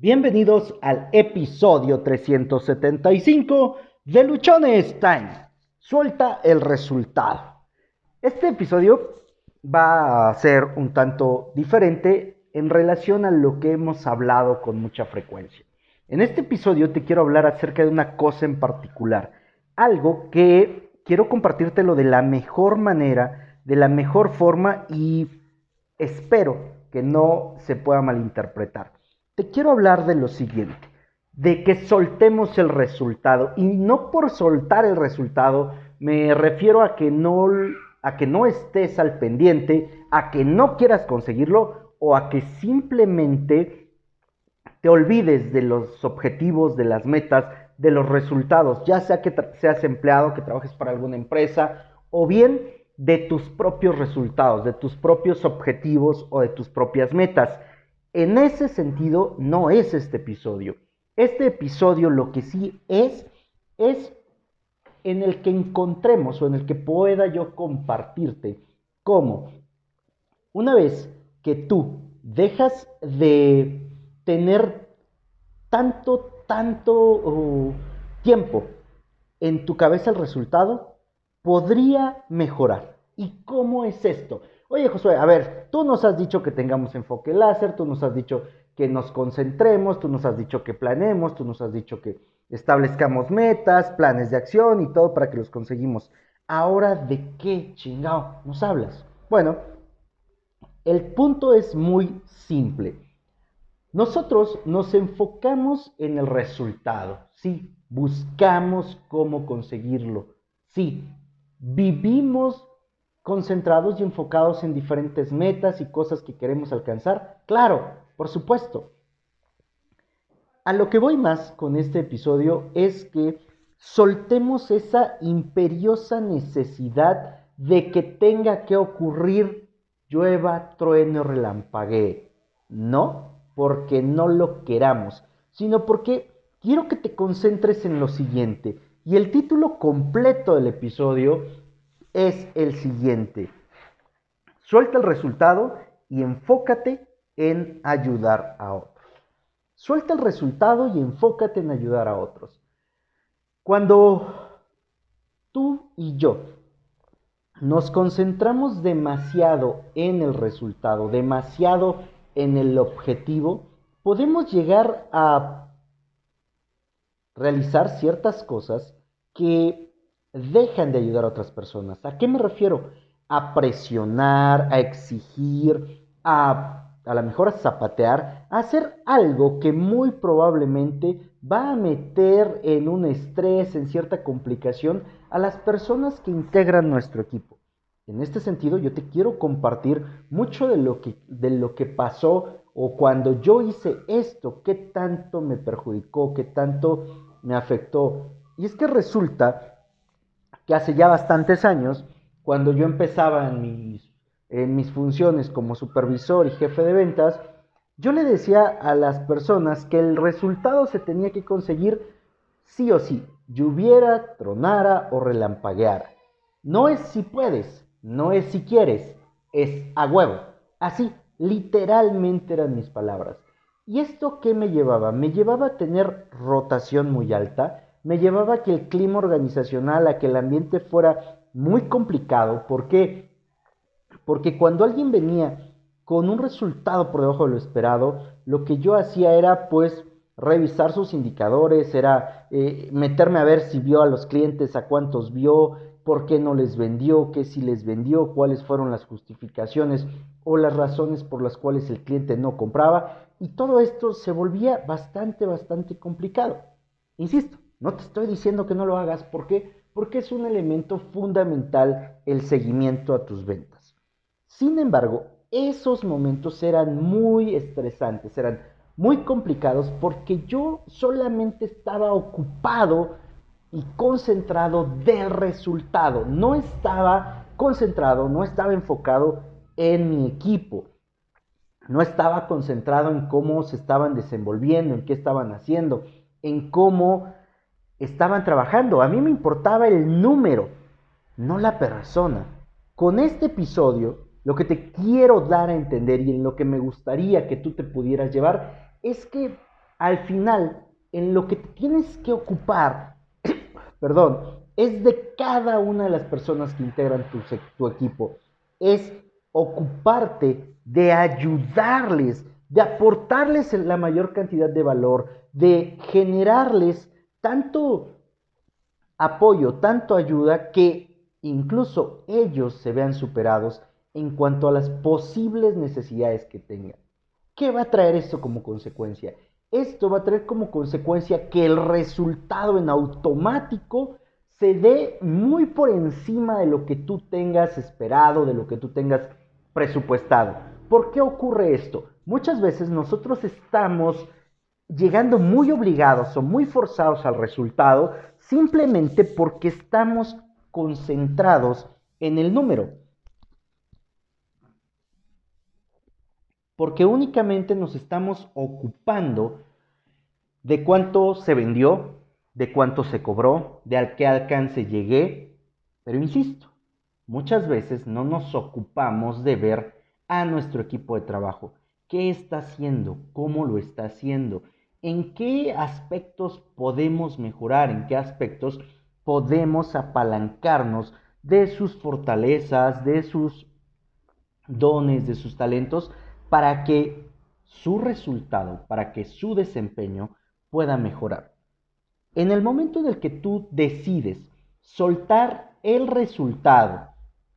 Bienvenidos al episodio 375 de Luchones Time. Suelta el resultado. Este episodio va a ser un tanto diferente en relación a lo que hemos hablado con mucha frecuencia. En este episodio te quiero hablar acerca de una cosa en particular, algo que quiero compartírtelo de la mejor manera, de la mejor forma y espero que no se pueda malinterpretar. Te quiero hablar de lo siguiente, de que soltemos el resultado y no por soltar el resultado me refiero a que no a que no estés al pendiente, a que no quieras conseguirlo o a que simplemente te olvides de los objetivos, de las metas, de los resultados, ya sea que seas empleado, que trabajes para alguna empresa o bien de tus propios resultados, de tus propios objetivos o de tus propias metas. En ese sentido, no es este episodio. Este episodio lo que sí es, es en el que encontremos o en el que pueda yo compartirte cómo una vez que tú dejas de tener tanto, tanto uh, tiempo en tu cabeza el resultado, podría mejorar. ¿Y cómo es esto? Oye, Josué, a ver, tú nos has dicho que tengamos enfoque láser, tú nos has dicho que nos concentremos, tú nos has dicho que planemos, tú nos has dicho que establezcamos metas, planes de acción y todo para que los conseguimos. Ahora, ¿de qué chingado nos hablas? Bueno, el punto es muy simple. Nosotros nos enfocamos en el resultado, sí, buscamos cómo conseguirlo, sí, vivimos concentrados y enfocados en diferentes metas y cosas que queremos alcanzar? Claro, por supuesto. A lo que voy más con este episodio es que soltemos esa imperiosa necesidad de que tenga que ocurrir llueva, trueno, relampaguee. No porque no lo queramos, sino porque quiero que te concentres en lo siguiente. Y el título completo del episodio es el siguiente. Suelta el resultado y enfócate en ayudar a otros. Suelta el resultado y enfócate en ayudar a otros. Cuando tú y yo nos concentramos demasiado en el resultado, demasiado en el objetivo, podemos llegar a realizar ciertas cosas que dejan de ayudar a otras personas. ¿A qué me refiero? A presionar, a exigir, a a lo mejor a zapatear, a hacer algo que muy probablemente va a meter en un estrés, en cierta complicación a las personas que integran nuestro equipo. En este sentido, yo te quiero compartir mucho de lo que, de lo que pasó o cuando yo hice esto, qué tanto me perjudicó, qué tanto me afectó. Y es que resulta que hace ya bastantes años, cuando yo empezaba en mis, mis funciones como supervisor y jefe de ventas, yo le decía a las personas que el resultado se tenía que conseguir sí o sí, lloviera, tronara o relampagueara. No es si puedes, no es si quieres, es a huevo. Así, literalmente eran mis palabras. ¿Y esto qué me llevaba? Me llevaba a tener rotación muy alta, me llevaba a que el clima organizacional, a que el ambiente fuera muy complicado. ¿Por qué? Porque cuando alguien venía con un resultado por debajo de lo esperado, lo que yo hacía era pues revisar sus indicadores, era eh, meterme a ver si vio a los clientes, a cuántos vio, por qué no les vendió, qué si les vendió, cuáles fueron las justificaciones o las razones por las cuales el cliente no compraba. Y todo esto se volvía bastante, bastante complicado. Insisto, no te estoy diciendo que no lo hagas. ¿Por qué? Porque es un elemento fundamental el seguimiento a tus ventas. Sin embargo, esos momentos eran muy estresantes, eran muy complicados porque yo solamente estaba ocupado y concentrado del resultado. No estaba concentrado, no estaba enfocado en mi equipo. No estaba concentrado en cómo se estaban desenvolviendo, en qué estaban haciendo, en cómo estaban trabajando. A mí me importaba el número, no la persona. Con este episodio, lo que te quiero dar a entender y en lo que me gustaría que tú te pudieras llevar es que al final, en lo que tienes que ocupar, perdón, es de cada una de las personas que integran tu, tu equipo. Es ocuparte de ayudarles, de aportarles la mayor cantidad de valor, de generarles tanto apoyo, tanto ayuda, que incluso ellos se vean superados en cuanto a las posibles necesidades que tengan. ¿Qué va a traer esto como consecuencia? Esto va a traer como consecuencia que el resultado en automático se dé muy por encima de lo que tú tengas esperado, de lo que tú tengas presupuestado. ¿Por qué ocurre esto? Muchas veces nosotros estamos llegando muy obligados o muy forzados al resultado simplemente porque estamos concentrados en el número. Porque únicamente nos estamos ocupando de cuánto se vendió, de cuánto se cobró, de a qué alcance llegué. Pero insisto, muchas veces no nos ocupamos de ver a nuestro equipo de trabajo. ¿Qué está haciendo? ¿Cómo lo está haciendo? ¿En qué aspectos podemos mejorar? ¿En qué aspectos podemos apalancarnos de sus fortalezas, de sus dones, de sus talentos, para que su resultado, para que su desempeño pueda mejorar? En el momento en el que tú decides soltar el resultado,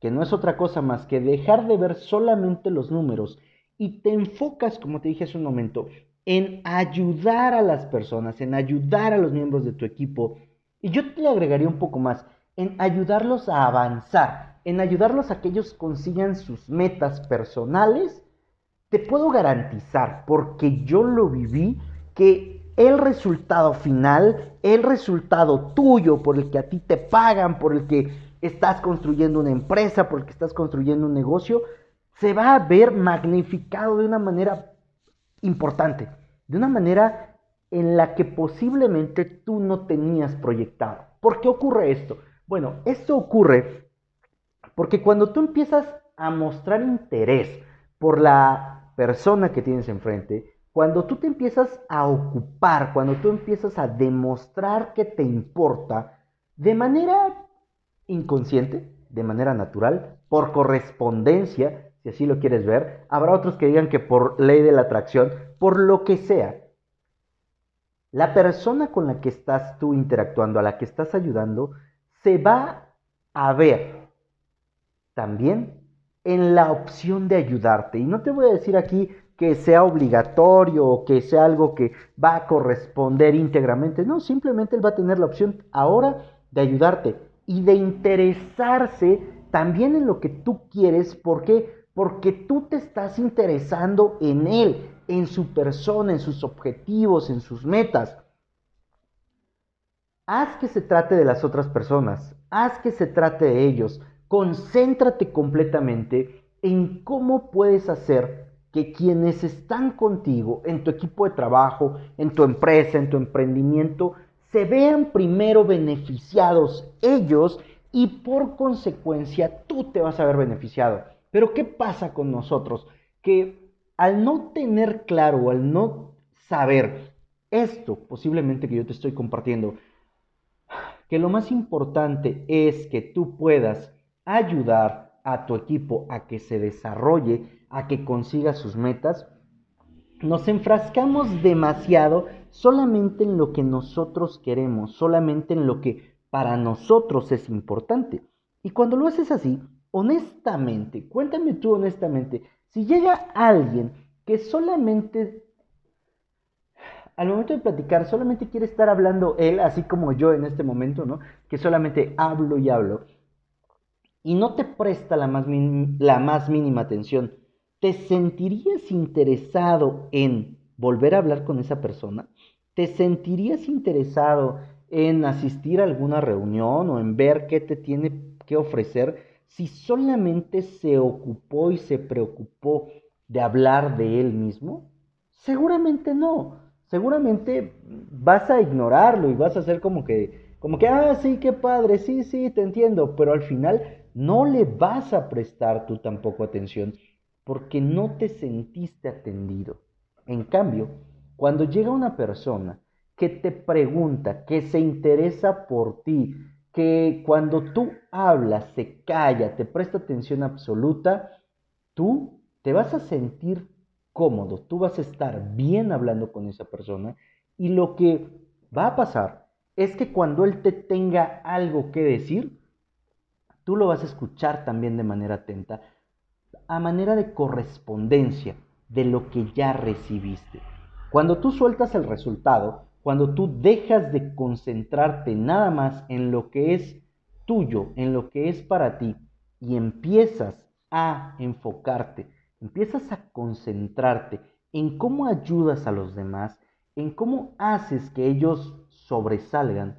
que no es otra cosa más que dejar de ver solamente los números y te enfocas, como te dije hace un momento, en ayudar a las personas, en ayudar a los miembros de tu equipo, y yo te le agregaría un poco más, en ayudarlos a avanzar, en ayudarlos a que ellos consigan sus metas personales, te puedo garantizar, porque yo lo viví, que el resultado final, el resultado tuyo por el que a ti te pagan, por el que estás construyendo una empresa, por el que estás construyendo un negocio, se va a ver magnificado de una manera importante, de una manera en la que posiblemente tú no tenías proyectado. ¿Por qué ocurre esto? Bueno, esto ocurre porque cuando tú empiezas a mostrar interés por la persona que tienes enfrente, cuando tú te empiezas a ocupar, cuando tú empiezas a demostrar que te importa, de manera inconsciente, de manera natural, por correspondencia, si así lo quieres ver, habrá otros que digan que por ley de la atracción, por lo que sea. La persona con la que estás tú interactuando, a la que estás ayudando, se va a ver también en la opción de ayudarte. Y no te voy a decir aquí que sea obligatorio o que sea algo que va a corresponder íntegramente. No, simplemente él va a tener la opción ahora de ayudarte y de interesarse también en lo que tú quieres. ¿Por qué? Porque tú te estás interesando en él, en su persona, en sus objetivos, en sus metas. Haz que se trate de las otras personas, haz que se trate de ellos. Concéntrate completamente en cómo puedes hacer que quienes están contigo en tu equipo de trabajo, en tu empresa, en tu emprendimiento, se vean primero beneficiados ellos y por consecuencia tú te vas a ver beneficiado. Pero ¿qué pasa con nosotros? Que al no tener claro, al no saber esto posiblemente que yo te estoy compartiendo, que lo más importante es que tú puedas ayudar a tu equipo a que se desarrolle a que consiga sus metas, nos enfrascamos demasiado solamente en lo que nosotros queremos, solamente en lo que para nosotros es importante. Y cuando lo haces así, honestamente, cuéntame tú honestamente, si llega alguien que solamente, al momento de platicar, solamente quiere estar hablando él, así como yo en este momento, ¿no? Que solamente hablo y hablo, y no te presta la más, la más mínima atención, ¿Te sentirías interesado en volver a hablar con esa persona? ¿Te sentirías interesado en asistir a alguna reunión o en ver qué te tiene que ofrecer si solamente se ocupó y se preocupó de hablar de él mismo? Seguramente no. Seguramente vas a ignorarlo y vas a hacer como que, como que, ah, sí, qué padre, sí, sí, te entiendo, pero al final no le vas a prestar tú tampoco atención porque no te sentiste atendido. En cambio, Cuando llega una persona que te pregunta, que se interesa por ti, que cuando tú hablas se calla, te presta atención absoluta, tú te vas a sentir cómodo, tú vas a estar bien hablando con esa persona y lo que va a pasar es que cuando él te tenga algo que decir, tú lo vas a escuchar también de manera atenta, a manera de correspondencia de lo que ya recibiste. Cuando tú sueltas el resultado, cuando tú dejas de concentrarte nada más en lo que es tuyo, en lo que es para ti, y empiezas a enfocarte, empiezas a concentrarte en cómo ayudas a los demás, en cómo haces que ellos sobresalgan,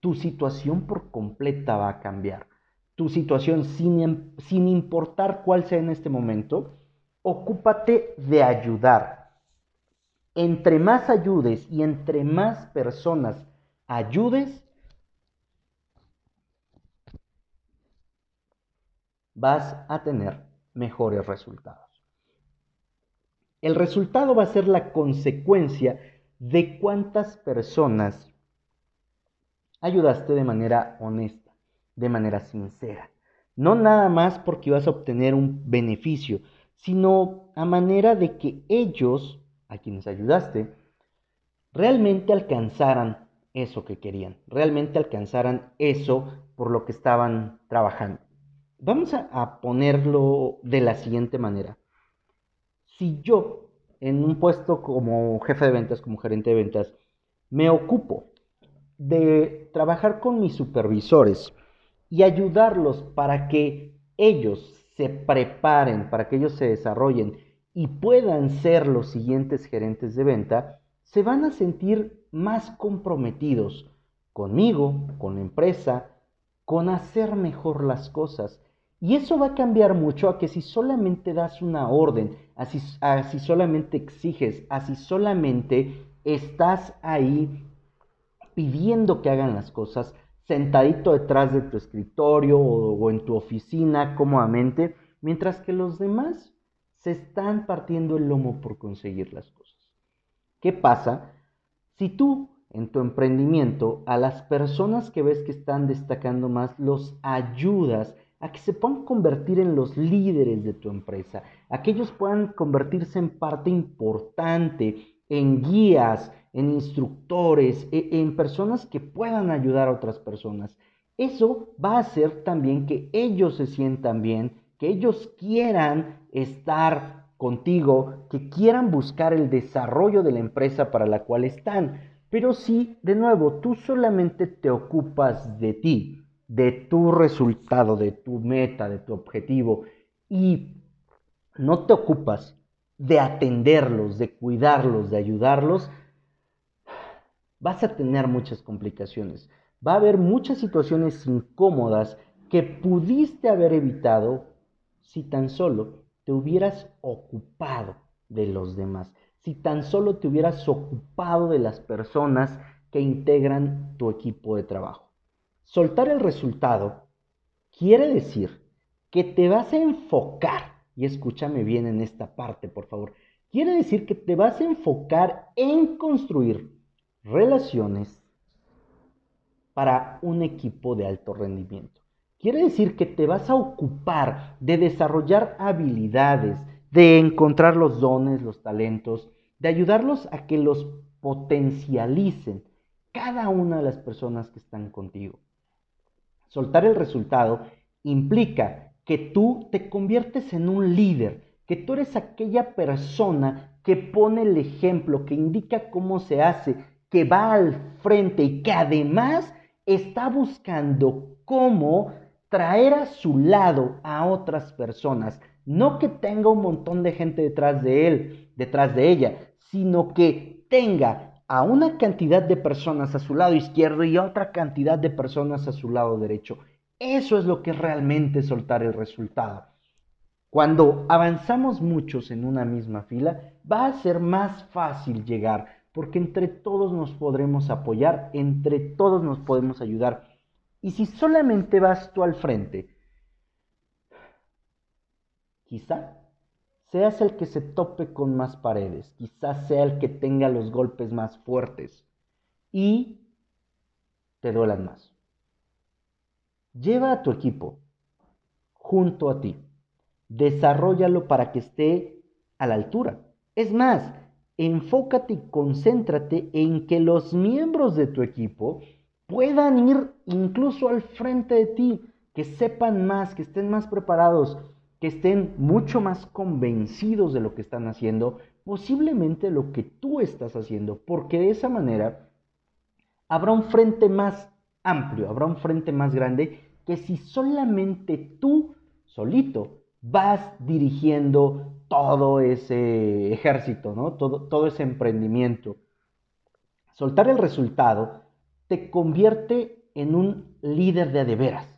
tu situación por completa va a cambiar. Tu situación sin, sin importar cuál sea en este momento, ocúpate de ayudar. Entre más ayudes y entre más personas ayudes, vas a tener mejores resultados. El resultado va a ser la consecuencia de cuántas personas ayudaste de manera honesta, de manera sincera. No nada más porque ibas a obtener un beneficio, sino a manera de que ellos, a quienes ayudaste, realmente alcanzaran eso que querían, realmente alcanzaran eso por lo que estaban trabajando. Vamos a, ponerlo de la siguiente manera. Si yo en un puesto como jefe de ventas, como gerente de ventas, me ocupo de trabajar con mis supervisores y ayudarlos para que ellos se preparen, para que ellos se desarrollen y puedan ser los siguientes gerentes de venta, se van a sentir más comprometidos conmigo, con la empresa, con hacer mejor las cosas. Y eso va a cambiar mucho a que si solamente das una orden, así, si solamente exiges, así solamente estás ahí pidiendo que hagan las cosas, sentadito detrás de tu escritorio o, en tu oficina cómodamente, mientras que los demás se están partiendo el lomo por conseguir las cosas. ¿Qué pasa si tú en tu emprendimiento a las personas que ves que están destacando más los ayudas a que se puedan convertir en los líderes de tu empresa, a que ellos puedan convertirse en parte importante, en guías, en instructores, e, en personas que puedan ayudar a otras personas. Eso va a hacer también que ellos se sientan bien, que ellos quieran estar contigo, que quieran buscar el desarrollo de la empresa para la cual están. Pero si, de nuevo, tú solamente te ocupas de ti, de tu resultado, de tu meta, de tu objetivo, y no te ocupas de atenderlos, de cuidarlos, de ayudarlos, vas a tener muchas complicaciones. Va a haber muchas situaciones incómodas que pudiste haber evitado si tan solo te hubieras ocupado de los demás, si tan solo te hubieras ocupado de las personas que integran tu equipo de trabajo. Soltar el resultado quiere decir que te vas a enfocar, y escúchame bien en esta parte, por favor, quiere decir que te vas a enfocar en construir relaciones para un equipo de alto rendimiento. Quiere decir que te vas a ocupar de desarrollar habilidades, de encontrar los dones, los talentos, de ayudarlos a que los potencialicen cada una de las personas que están contigo. Soltar el resultado implica que tú te conviertes en un líder, que tú eres aquella persona que pone el ejemplo, que indica cómo se hace, que va al frente y que además está buscando cómo traer a su lado a otras personas. No que tenga un montón de gente detrás de él, detrás de ella, sino que tenga a una cantidad de personas a su lado izquierdo y a otra cantidad de personas a su lado derecho. Eso es lo que es realmente soltar el resultado. Cuando avanzamos muchos en una misma fila, va a ser más fácil llegar porque entre todos nos podremos apoyar, entre todos nos podemos ayudar. Y si solamente vas tú al frente, quizá seas el que se tope con más paredes, quizás sea el que tenga los golpes más fuertes y te duelan más. Lleva a tu equipo junto a ti, desarrollalo para que esté a la altura. Es más, enfócate y concéntrate en que los miembros de tu equipo puedan ir incluso al frente de ti, que sepan más, que estén más preparados, que estén mucho más convencidos de lo que están haciendo, posiblemente lo que tú estás haciendo, porque de esa manera habrá un frente más amplio, habrá un frente más grande que si solamente tú solito vas dirigiendo todo ese ejército, ¿no? Todo, todo ese emprendimiento. Soltar el resultado te convierte en un líder de adeveras.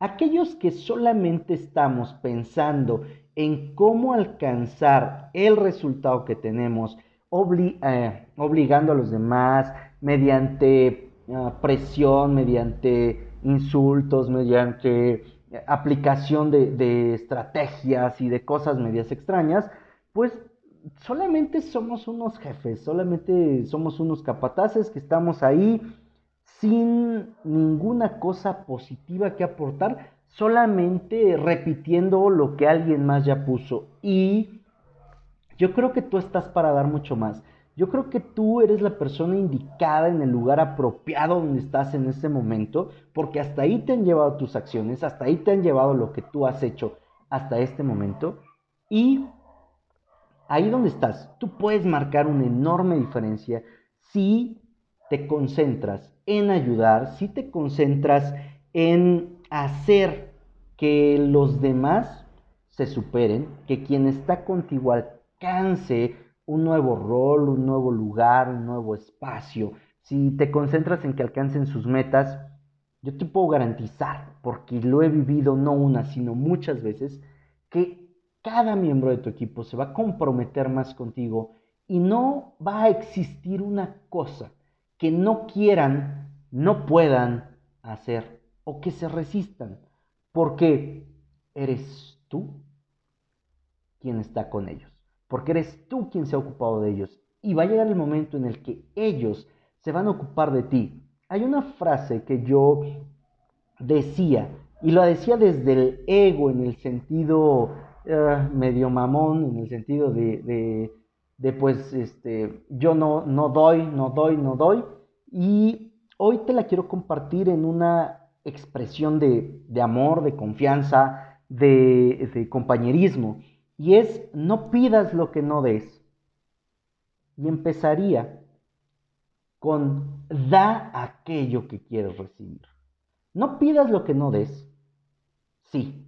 Aquellos que solamente estamos pensando en cómo alcanzar el resultado que tenemos, eh, obligando a los demás mediante ah, presión, mediante insultos, mediante aplicación de, estrategias y de cosas medias extrañas, pues solamente somos unos jefes, solamente somos unos capataces que estamos ahí sin ninguna cosa positiva que aportar, solamente repitiendo lo que alguien más ya puso. Y yo creo que tú estás para dar mucho más. Yo creo que tú eres la persona indicada en el lugar apropiado donde estás en este momento, porque hasta ahí te han llevado tus acciones, hasta ahí te han llevado lo que tú has hecho hasta este momento. Y ahí donde estás, tú puedes marcar una enorme diferencia si te concentras en ayudar, si te concentras en hacer que los demás se superen, que quien está contigo alcance un nuevo rol, un nuevo lugar, un nuevo espacio, si te concentras en que alcancen sus metas, yo te puedo garantizar, porque lo he vivido no una, sino muchas veces, que cada miembro de tu equipo se va a comprometer más contigo y no va a existir una cosa que no quieran, no puedan hacer o que se resistan, porque eres tú quien está con ellos porque eres tú quien se ha ocupado de ellos. Y va a llegar el momento en el que ellos se van a ocupar de ti. Hay una frase que yo decía, y lo decía desde el ego, en el sentido eh, medio mamón, en el sentido de, pues, este, yo no, no doy, no doy, no doy. Y hoy te la quiero compartir en una expresión de, de amor, de confianza, de, de compañerismo y es no pidas lo que no des. Y empezaría con da aquello que quieres recibir. No pidas lo que no des. Sí.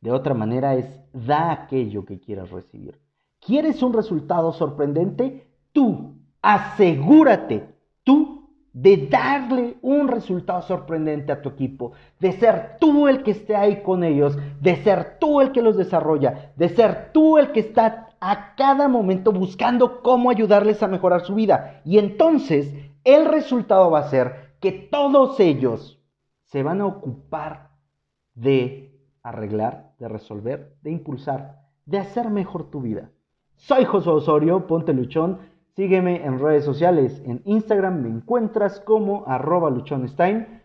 De otra manera es da aquello que quieras recibir. ¿Quieres un resultado sorprendente? Tú asegúrate, tú de darle un resultado sorprendente a tu equipo, de ser tú el que esté ahí con ellos, de ser tú el que los desarrolla, de ser tú el que está a cada momento buscando cómo ayudarles a mejorar su vida. Y entonces el resultado va a ser que todos ellos se van a ocupar de arreglar, de resolver, de impulsar, de hacer mejor tu vida. Soy José Osorio, ponte luchón Sígueme en redes sociales. En Instagram me encuentras como arroba luchonstein.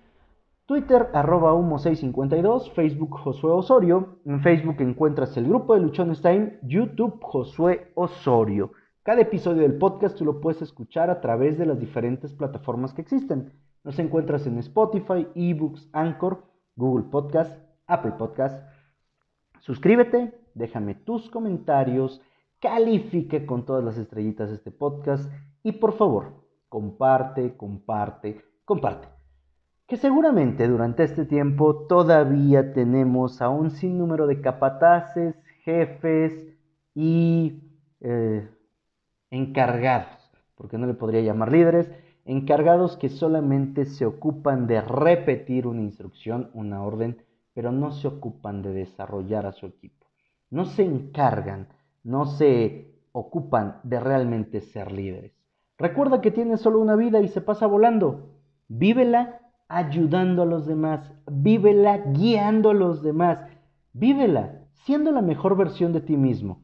Twitter arroba humo652. Facebook Josué Osorio. En Facebook encuentras el grupo de Luchonstein. YouTube Josué Osorio. Cada episodio del podcast tú lo puedes escuchar a través de las diferentes plataformas que existen. Nos encuentras en Spotify, eBooks, Anchor, Google Podcast, Apple Podcast. Suscríbete, déjame tus comentarios califique con todas las estrellitas este podcast y por favor, comparte, comparte, comparte. Que seguramente durante este tiempo todavía tenemos a un sinnúmero de capataces, jefes y eh, encargados, porque no le podría llamar líderes, encargados que solamente se ocupan de repetir una instrucción, una orden, pero no se ocupan de desarrollar a su equipo. No se encargan no se ocupan de realmente ser líderes. Recuerda que tienes solo una vida y se pasa volando. Vívela ayudando a los demás, vívela guiando a los demás, vívela siendo la mejor versión de ti mismo.